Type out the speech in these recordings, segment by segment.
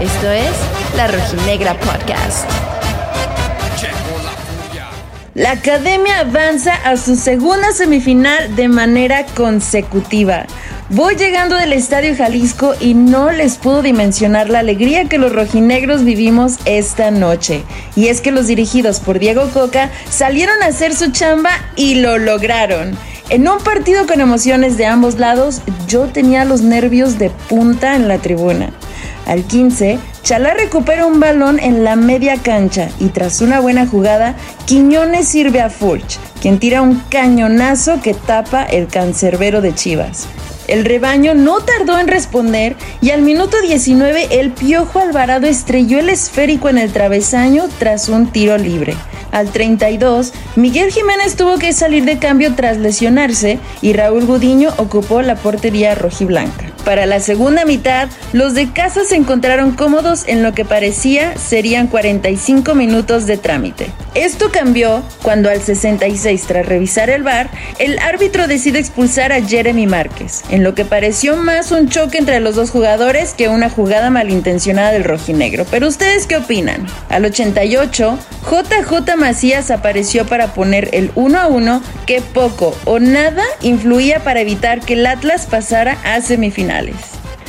Esto es La Rojinegra Podcast. La academia avanza a su segunda semifinal de manera consecutiva. Voy llegando del Estadio Jalisco y no les puedo dimensionar la alegría que los rojinegros vivimos esta noche. Y es que los dirigidos por Diego Coca salieron a hacer su chamba y lo lograron. En un partido con emociones de ambos lados, yo tenía los nervios de punta en la tribuna. Al 15, Chalá recupera un balón en la media cancha y tras una buena jugada, Quiñones sirve a Furch, quien tira un cañonazo que tapa el cancerbero de Chivas. El rebaño no tardó en responder y al minuto 19 el Piojo Alvarado estrelló el esférico en el travesaño tras un tiro libre. Al 32, Miguel Jiménez tuvo que salir de cambio tras lesionarse y Raúl Gudiño ocupó la portería rojiblanca. Para la segunda mitad, los de casa se encontraron cómodos en lo que parecía serían 45 minutos de trámite. Esto cambió cuando al 66 tras revisar el bar, el árbitro decide expulsar a Jeremy Márquez, en lo que pareció más un choque entre los dos jugadores que una jugada malintencionada del rojinegro. Pero ustedes qué opinan? Al 88, JJ Macías apareció para poner el 1 a 1 que poco o nada influía para evitar que el Atlas pasara a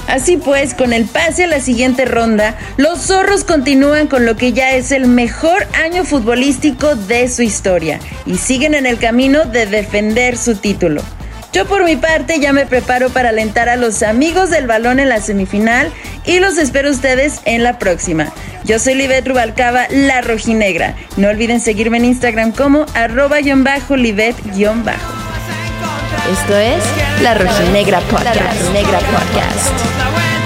Así pues, con el pase a la siguiente ronda, los zorros continúan con lo que ya es el mejor año futbolístico de su historia y siguen en el camino de defender su título. Yo por mi parte ya me preparo para alentar a los amigos del balón en la semifinal y los espero ustedes en la próxima. Yo soy Livet Rubalcaba, la rojinegra. No olviden seguirme en Instagram como arroba-livet-bajo. Esto es La Rojinegra Podcast. La Rojinegra Podcast.